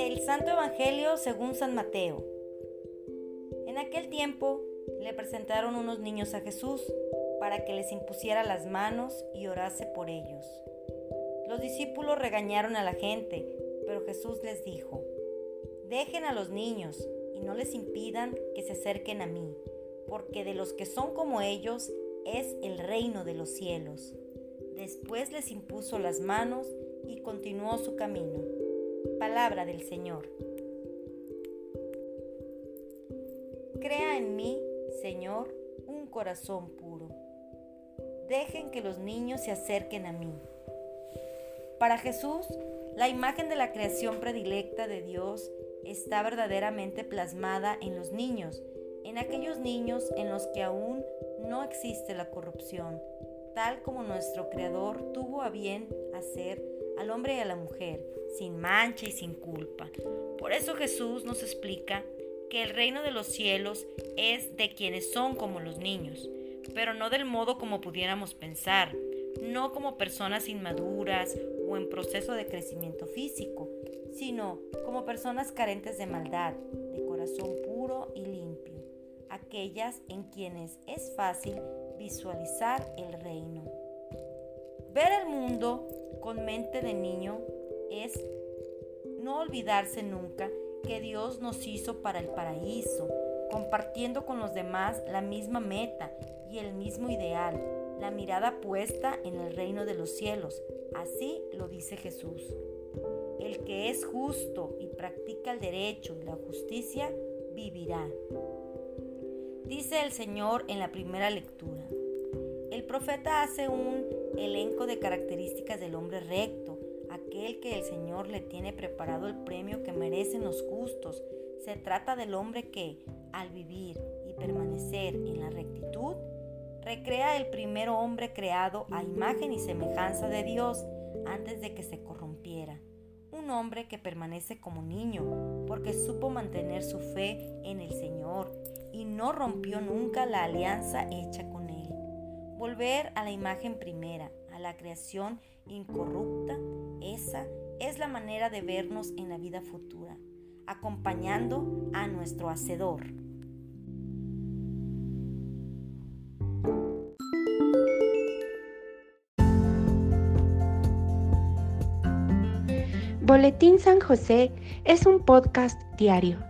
Santo Evangelio según San Mateo. En aquel tiempo le presentaron unos niños a Jesús para que les impusiera las manos y orase por ellos. Los discípulos regañaron a la gente, pero Jesús les dijo, dejen a los niños y no les impidan que se acerquen a mí, porque de los que son como ellos es el reino de los cielos. Después les impuso las manos y continuó su camino. Palabra del Señor. Crea en mí, Señor, un corazón puro. Dejen que los niños se acerquen a mí. Para Jesús, la imagen de la creación predilecta de Dios está verdaderamente plasmada en los niños, en aquellos niños en los que aún no existe la corrupción, tal como nuestro Creador tuvo a bien hacer al hombre y a la mujer, sin mancha y sin culpa. Por eso Jesús nos explica que el reino de los cielos es de quienes son como los niños, pero no del modo como pudiéramos pensar, no como personas inmaduras o en proceso de crecimiento físico, sino como personas carentes de maldad, de corazón puro y limpio, aquellas en quienes es fácil visualizar el reino. Ver el mundo con mente de niño es no olvidarse nunca que Dios nos hizo para el paraíso, compartiendo con los demás la misma meta y el mismo ideal, la mirada puesta en el reino de los cielos. Así lo dice Jesús. El que es justo y practica el derecho y la justicia, vivirá. Dice el Señor en la primera lectura. El profeta hace un elenco de características del hombre recto, aquel que el Señor le tiene preparado el premio que merecen los justos. Se trata del hombre que, al vivir y permanecer en la rectitud, recrea el primer hombre creado a imagen y semejanza de Dios antes de que se corrompiera. Un hombre que permanece como niño porque supo mantener su fe en el Señor y no rompió nunca la alianza hecha con. Volver a la imagen primera, a la creación incorrupta, esa es la manera de vernos en la vida futura, acompañando a nuestro Hacedor. Boletín San José es un podcast diario